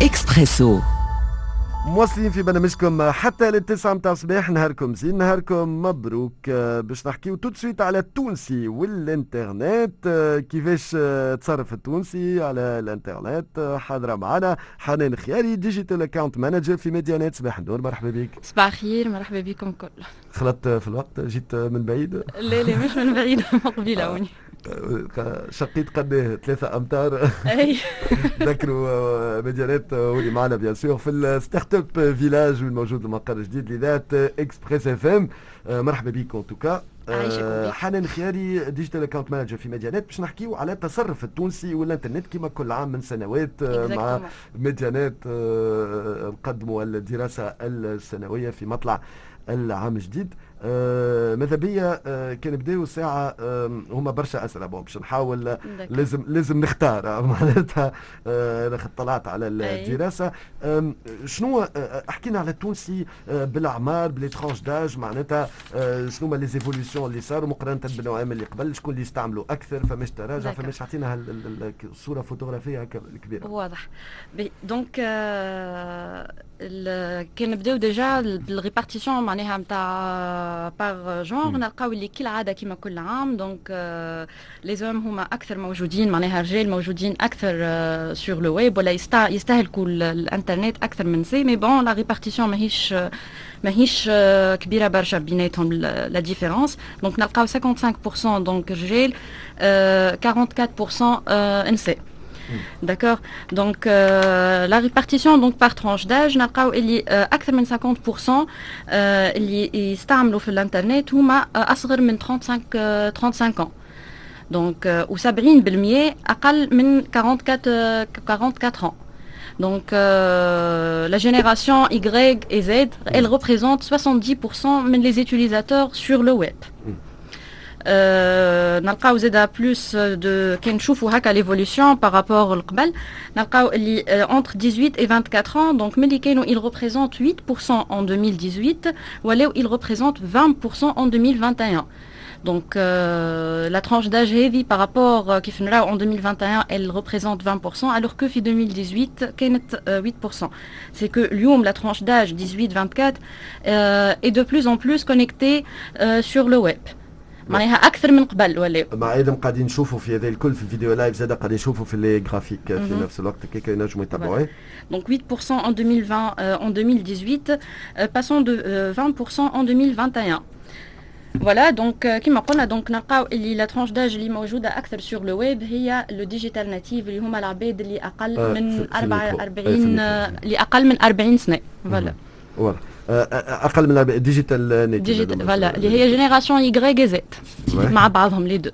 Expresso. مواصلين في برنامجكم حتى للتسعة متاع الصباح. نهاركم زين نهاركم مبروك. آه، باش نحكيو تو tout de suite على التونسي والإنترنت. آه، كيفاش آه، تصرف التونسي على الإنترنت. حاضرة معنا حنان خياري digital account manager في ميديانات صباح النور مرحبا بك. صباح الخير مرحبا بكم الكل. خلطت في الوقت جيت من بعيد. لا لا مش من بعيد قبيله هوني. شقيت قد ثلاثة أمتار. ذكروا ميديانات واللي معنا بيان سور في الستارت اب فيلاج الموجود المقر الجديد لذات اكسبريس اف ام مرحبا بك ان توكا حنان خياري ديجيتال اكونت مانجر في ميديانات باش نحكيو على التصرف التونسي والانترنت كما كل عام من سنوات مع ميديانات نقدموا الدراسه السنويه في مطلع العام الجديد ماذا بيا آه كان بداوا الساعة آه هما برشا أسئلة bon باش نحاول لازم لازم نختار. معناتها آه طلعت على الدراسة. آه شنو آه حكينا على التونسي آه بالأعمار tranches d'âge معناتها آه شنو هما les évolutions اللي صاروا مقارنة بالنوعين اللي قبل شكون اللي يستعملوا أكثر فماش تراجع فماش عطينا الصورة فوتوغرافية كبيرة. واضح. donc آه كان بداو déjà بال répartition معناها نتاع par genre نلقاو اللي كل عاده كيما كل عام. donc les hommes هما أكثر موجودين معناها الرجال موجودين أكثر sur le web ولا يستهلكوا الإنترنت أكثر من 'سي' mais bon la répartition ماهيش ماهيش كبيرة برشا بيناتهم la différence donc نلقاو 55% donc رجال 44% نساء D'accord Donc, euh, la répartition donc, par tranche d'âge, il y a أكثر من 50% اللي يستعملوا في الانترنت هما أصغر من 35 35 ans. Donc, و 70% أقل من 44 44 ans. Donc, euh, la génération Y et Z, elle représente 70% les utilisateurs sur le web. Mm. نلقاو زادا بلوس دو كي نشوفوا هكا ليفولوسيون بارابور القبل نلقاو اللي entre 18 et 24 ans donc ملي كانوا il représente 8% en 2018 ولاو il représente 20% en 2021 donc euh, la tranche d'âge heavy par rapport euh, qui en 2021 elle représente 20% alors que في 2018 كانت euh, 8%. C'est que اليوم la tranche d'âge 18-24 euh, est de plus en plus connectée euh, sur le web. معناها أكثر من قبل ولا مع أيضا قاعدين نشوفوا في هذا الكل في ال vidéo live زاد قاعدين نشوفوا في les graphiques في نفس الوقت كيك ينجموا يتابعوه Donc 8% en 2020 euh, en 2018 euh, passons de euh, 20% en 2021 voilà donc كيما قلنا donc نلقاو اللي la tranche d'âge اللي موجوده أكثر sur le web هي le digital native اللي هما العباد اللي أقل من 44 اللي أقل من 40 سنه فوالا فوالا أقل من ديجيتال ديجيتال فوالا اللي هي جينيراسيون يغري زيت مع بعضهم لي دو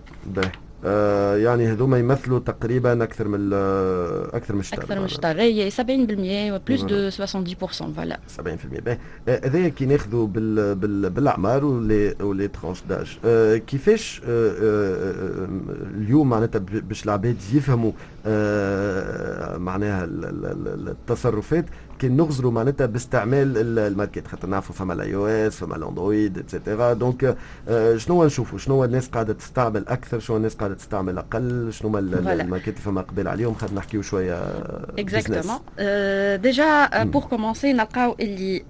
آه يعني هذوما يمثلوا تقريبا أكثر من أكثر من الشطر أكثر من الشطر هي 70% وبلوس دو 70% فوالا. 70% هذايا كي ناخذوا بال بال بالأعمار ولي ولي ترونش داج آه كيفاش آه آه اليوم معناتها باش العباد يفهموا آه معناها التصرفات كي نغزروا معناتها باستعمال ال market خاطر نعرفوا فما ال iOS فما الاندرويد et cetera donc شنو نشوفوا شنو الناس قاعدة تستعمل أكثر؟ شنو الناس قاعدة تستعمل أقل شنو هما ال market فما قبل عليهم؟ خاطر نحكيو شوية exactement déjà pour commencer نلقاو اللي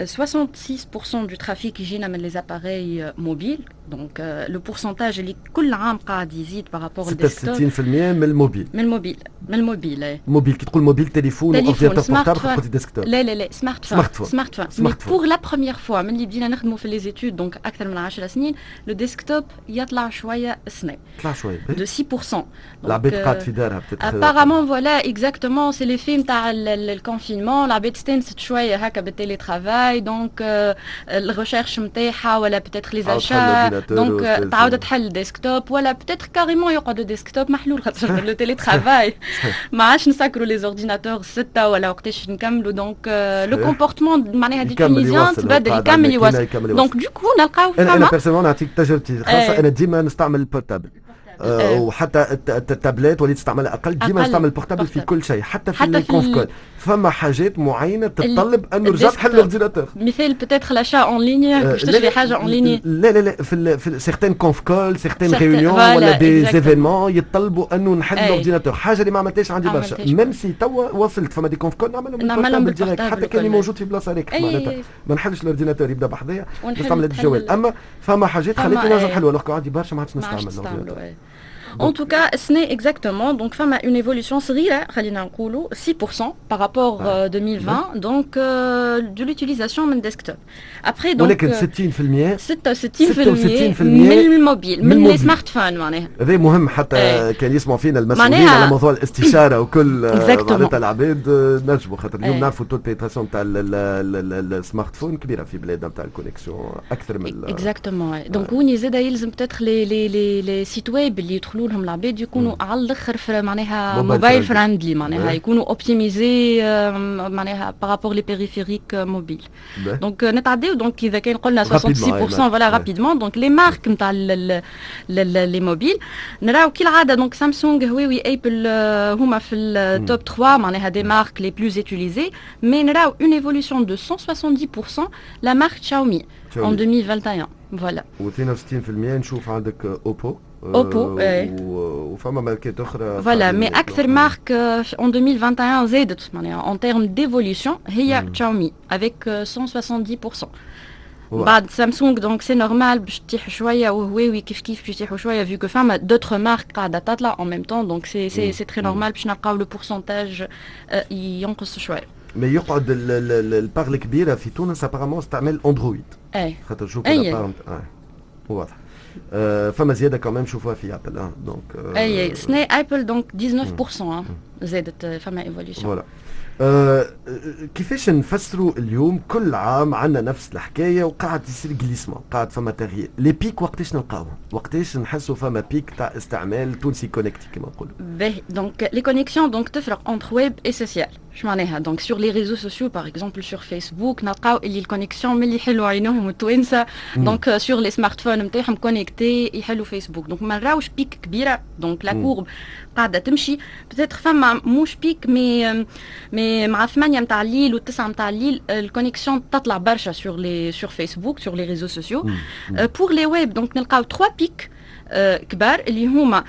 66% du trafic يجينا من les appareils mobiles donc le pourcentage اللي كل عام قاعد يزيد par rapport لل desktop 66% من الموبيل من الموبيل من الموبيل موبيل كي تقول موبيل تليفون اورديناتور بورتابل قلت ديسكتوب لا لا لا سمارت فون سمارت فون سمارت فون مي بور لا بروميير فوا من اللي بدينا نخدموا في لي زيتود دونك أكثر من 10 سنين لو ديسكتوب يطلع شوية السنة يطلع شوية دو 6% العباد قاعد في دارها ابارامون فوالا اكزاكتومون سي لي في نتاع الكونفينمون العباد استانست شوية هكا بالتيلي ترافاي دونك الريشيرش نتاعها ولا بتاتر لي زاشا دونك تعاود تحل ديسكتوب ولا بتاتر كاريمون يقعدوا ديسكتوب محلول خاطر لو تيلي ترافاي ما عادش نسكروا لي زورديناتور ستة ولا وقتاش نكملوا دونك لو كومبورتمون معناها دي تونيزيان تبدل يكمل يوصل دونك دو نلقاو أنا بيرسونيل نعطيك تجربتي خاصه أنا ديما نستعمل البورتابل وحتى التابلت وليت تستعملها أقل ديما نستعمل البورتابل في كل شيء حتى في الكونف كول فما حاجات معينة تتطلب أنه رجع تحل الاورديناتور مثال بتاتر لاشا اون ليني باش تشري حاجة اون ليني لا لا لا في في سيغتان كونف كول سيغتان ريونيون ولا دي زيفينمون يتطلبوا أنه نحل الاورديناتور حاجة اللي ما عملتهاش عندي برشا. ميم سي توا وصلت فما دي كونف كول نعملهم نعملهم بالديريكت حتى كان موجود في بلاصة هذيك معناتها. ما نحلش الاورديناتور يبدأ بحذايا نستعمل الجوال. أما فما حاجات خليتني نرجع نحلها لو عندي برشا ما عادش نستعمل En tout cas, ce n'est exactement. Donc, femme a une évolution صغيرة, 6% par rapport à euh, 2020. Donc, euh, de l'utilisation de desktop. Après, donc. ولكن 60% 66% من الموبيل من السمارت معناها. هذا مهم حتى كان يسمعوا فينا المسؤولين على موضوع الاستشارة وكل معناتها العباد نجموا خاطر اليوم نعرفوا taux de pénétration تاع ال smartphone كبيرة في بلادنا نتاع ال connexion أكثر من. exactement. donc وين زاد يلزم peut-être les les les sites web اللي يدخلوا لهم العباد يكونوا على الأخر معناها mobile friendly معناها يكونوا optimisés معناها par rapport les périphériques mobiles donc نتعداو. donc إذا كان قلنا 66% voilà rapidement donc les marques نتاع les mobiles نراو كالعاده donc سامسونج هواوي آبل هما في ال top 3 معناها les marques les plus utilisées mais نراو une évolution de 170% la marque شاومي en 2021 voilà. و62% نشوف عندك اوبو اوبو اي وفما ماركات أخرى voilà mais أكثر marque en 2021 زادت معناها en termes d'évolution هي شاومي avec 170% بعد سامسونج donc c'est normal باش تطيح شوية وهواوي كيف كيف باش يطيحوا شوية vu que فما d'autres marques قاعدة تطلع en même temps donc c'est c'est c'est très normal باش نلقاو le pourcentage ينقص شوية مي يقعد البار الكبيره في تونس ابارامون استعمال اندرويد اي خاطر شوف اي واضح فما زياده كمان نشوفوها في ابل دونك اي سني ابل دونك 19% زادت فما ايفوليوشن فوالا. آه كيفاش نفسروا اليوم كل عام عندنا نفس الحكاية وقاعد يصير جليسمون قاعد فما تغيير. لي بيك وقتاش نلقاوهم وقتاش نحسوا فما بيك تاع استعمال تونسي كونكتي كما نقولوا؟ باهي donc les connexions donc تفرق entre web et social شو معناها؟ donc sur les réseaux sociaux par exemple sur فيسبوك نلقاو اللي ال connexion ملي يحلوا عينهم التوانسة. donc sur les smartphones نتاعهم connectés يحلوا فيسبوك donc ما نراوش pic كبيرة. donc la courbe قاعدة تمشي. peut-être فما موش pic mais mais مع 8 نتاع الليل و9 نتاع الليل ال connexion تطلع برشا sur les sur فيسبوك sur les réseaux sociaux pour le web donc نلقاو 3 pics كبار اللي هما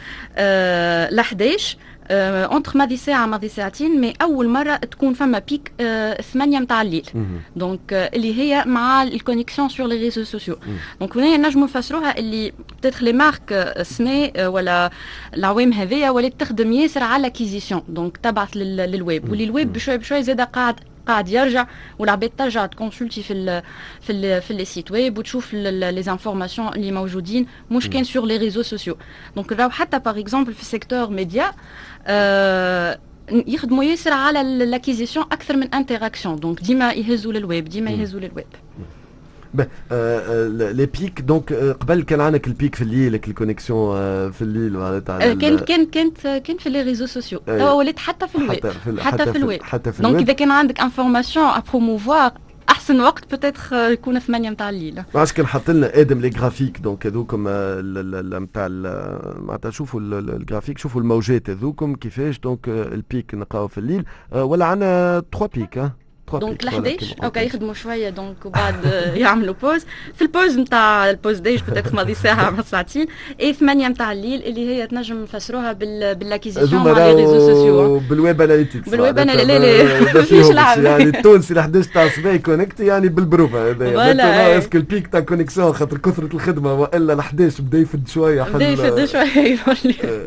ل 11 entre ماضي ساعه ماضي ساعتين mais أول مرة تكون فما pic ثمانية نتاع الليل. donc اللي هي مع ال connexion sur les réseaux sociaux donc هنا نجموا نفسروها اللي peut-être les marques السنة ولا العوام هذيا ولات تخدم ياسر على l'acquisition donc تبعث للويب. واللي الويب بشوي بشوي زاد قاعد قاعد يرجع والعباد ترجع ت consulter في ال في ال في les sites web وتشوف les informations اللي موجودين مش كان sur les réseaux sociaux donc راهو حتى par exemple في ال secteur média آه يخدموا ياسر على l'acquisition أكثر من interaction donc ديما يهزوا للويب ديما يهزوا لل web les pics donc قبل كان عندك ال pic في الليل ال connexion في الليل معناتها كان كان كانت كان في les réseaux sociaux توا ولات حتى في الويب حتى في الويب حتى في ال web donc اذا كان عندك information à promouvoir احسن وقت بوتيتر يكون 8 نتاع الليل علاش كان حاط لنا آدم لي جرافيك دونك هذوكم نتاع معناتها شوفوا الجرافيك شوفوا الموجات هذوكم كيفاش دونك البيك نلقاو في الليل ولا عندنا 3 بيك دونك ل 11 أوكي يخدموا شوية دونك وبعد يعملوا بوز في البوز نتاع البوز ديج بتاك ماضي ساعه مع ساعتين اي 8 نتاع الليل اللي هي تنجم نفسروها بالاكيزيسيون مع لي ريزو سوسيو بالويب اناليتيكس بالويب اناليتيكس لا فيش لعب يعني التونسي ل 11 تاع الصباح كونكتي يعني بالبروفا هذايا اسكو البيك تاع كونيكسيون خاطر كثره الخدمه والا ل 11 بدا يفد شوية بدا يفد شوية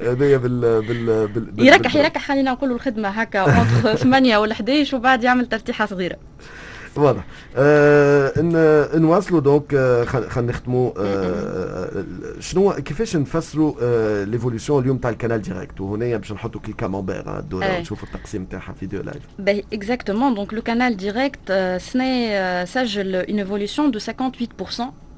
هذايا بال بال يركح يركح خلينا نقولوا الخدمه هكا اونتر 8 ولا 11 وبعد يعمل ترتيحه صغيره واضح. آه ان نواصلوا دونك آه خلينا نختموا آه شنو كيفاش نفسروا آه ليفوليسيون اليوم تاع الكانال ديريكت وهنا باش نحطوا كي كامامبير الدوره ونشوفوا التقسيم تاعها فيديو لايف باهي exactement donc le canal direct سني سجل une évolution de 58%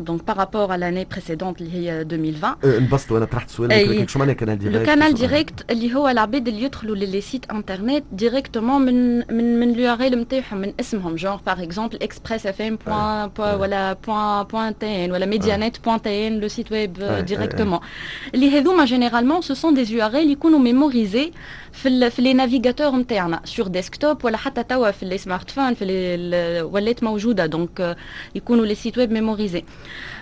donc par rapport à l'année précédente اللي هي 2020 انبسطوا أنا طرحت سؤال شو معناه canal direct le canal direct اللي هو العباد اللي يدخلوا ل les sites internet directement من من من ال URL نتاعهم من اسمهم genre par exemple اكسبريس اف ام point ولا بوان point tn ولا ميديانيت point tn le site web directement اللي هذوما généralement ce sont des URL يكونوا mémorisés في في les navigateurs نتاعنا sur desktop ولا حتى توا في les smartphones في ولات موجوده donc يكونوا les sites web mémorisés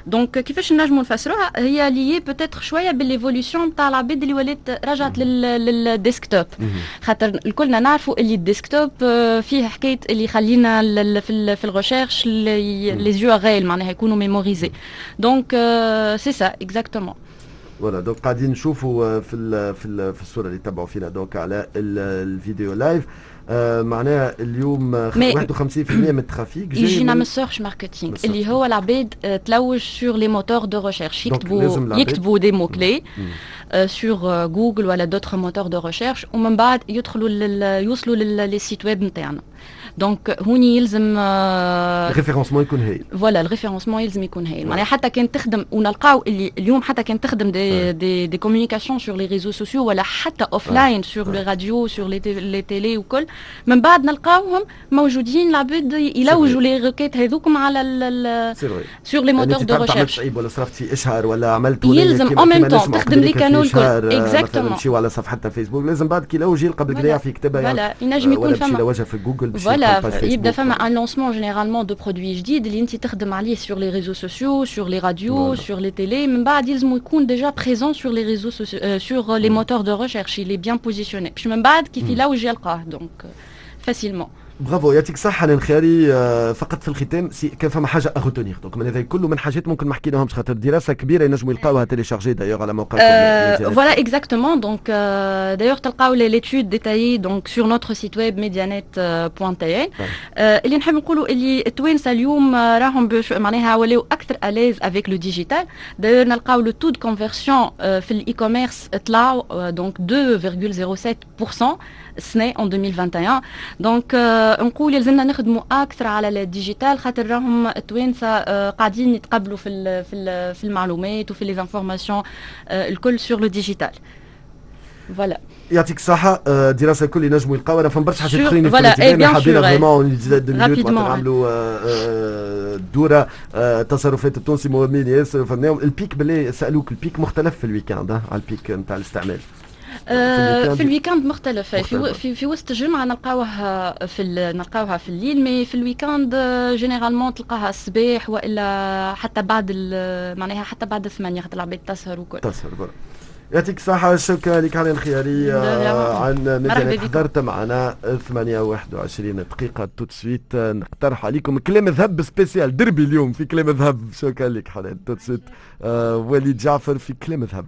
donc كيفاش نجموا نفسروها هي les peut-être شوية ب l'évolution تاع العباد اللي ولات رجعت لل desktop خاطر الكلنا نعرفوا اللي ال desktop فيه حكايه اللي يخلينا في في ال recherche les يو معناها يكونوا mémorisés donc c'est ça exactement voilà donc قاعدين نشوفوا في ال في ال في الصورة اللي تبعوا فينا donc على ال vidéo live آه معناها اليوم 51% من ال trafic جاي يجينا من ال search marketing اللي هو العباد تلوج sur les moteurs de recherche يكتبوا يكتبوا des mots clés sur جوجل ولا d'autres moteurs de recherche ومن بعد يدخلوا يوصلوا ل les sites web نتاعنا donc هوني يلزم ال référencement يكون هايل. voilà ال référencement يلزم يكون هايل. معناها حتى كان تخدم ونلقاو اللي اليوم حتى كان تخدم des des des communications sur les réseaux sociaux ولا حتى offline sur les radios sur les télés وكل من بعد نلقاوهم موجودين العباد يلوجوا لي روكيت هذوكم على سور لي موتور دو ريشيرش صعيب ولا صرفتي اشهار ولا عملت يلزم أو ميم طون تخدم لي كانوا الكل اكزاكتومون نمشيو على صفحتها فيسبوك لازم بعد كي يلوج يلقى بالكدا في كتابه فوالا. ينجم يكون فما. ولا في جوجل فوالا. يبدا فما un lancement généralement de produits جديد اللي انت تخدم عليه sur les réseaux sociaux sur les radios voilà. sur les télés من بعد يلزم يكون déjà présent sur les réseaux sociaux euh, sur les moteurs de recherche il est bien positionné باش من بعد كيف يلوج يلقاه donc facilement برافو يعطيك صحة الخياري فقط في الختام كان فما حاجة à retenir donc من هذا كله من حاجات ممكن ما حكيناهمش خاطر دراسة كبيرة ينجموا يلقاوها télécharger d'ailleurs على موقع voilà exactement donc d'ailleurs تلقاو l'étude détaillée donc sur notre site web ميديانيت.tn اللي نحب نقولوا اللي التوانسة اليوم راهم معناها ولاو أكثر à l'aise avec le digital d'ailleurs نلقاو le taux de conversion في ال e-commerce طلعوا donc 2,07% السنة en 2021 donc نقول يلزمنا نخدموا أكثر على ال digital خاطر راهم التوانسة قاعدين يتقبلوا في في المعلومات وفي les informations الكل sur le digital voilà يعطيك الصحة دراسة الكل ينجموا يلقاو أنا فما برشا حاجات اخرين في حبينا vraiment نعملوا دورة تصرفات التونسي مهمين ياسر ال pic بالله سألوك ال pic مختلف في ال week-end على ال pic نتاع الاستعمال. في, ال week-end. مختلف في في, في وسط الجمعه نلقاوها في نلقاوها في الليل mais في ال week-end généralement تلقاها الصباح وإلا حتى بعد معناها حتى بعد الثمانية خاطر العباد تسهر وكل. تسهر يعطيك الصحة شكرا لك على الخياري عن ميديانت حضرت معنا 8 21 دقيقة. tout de suite نقترح عليكم كلام ذهب spécial derby اليوم في كلام ذهب. شكرا لك حنان. tout de suite وليد جعفر في كلام ذهب.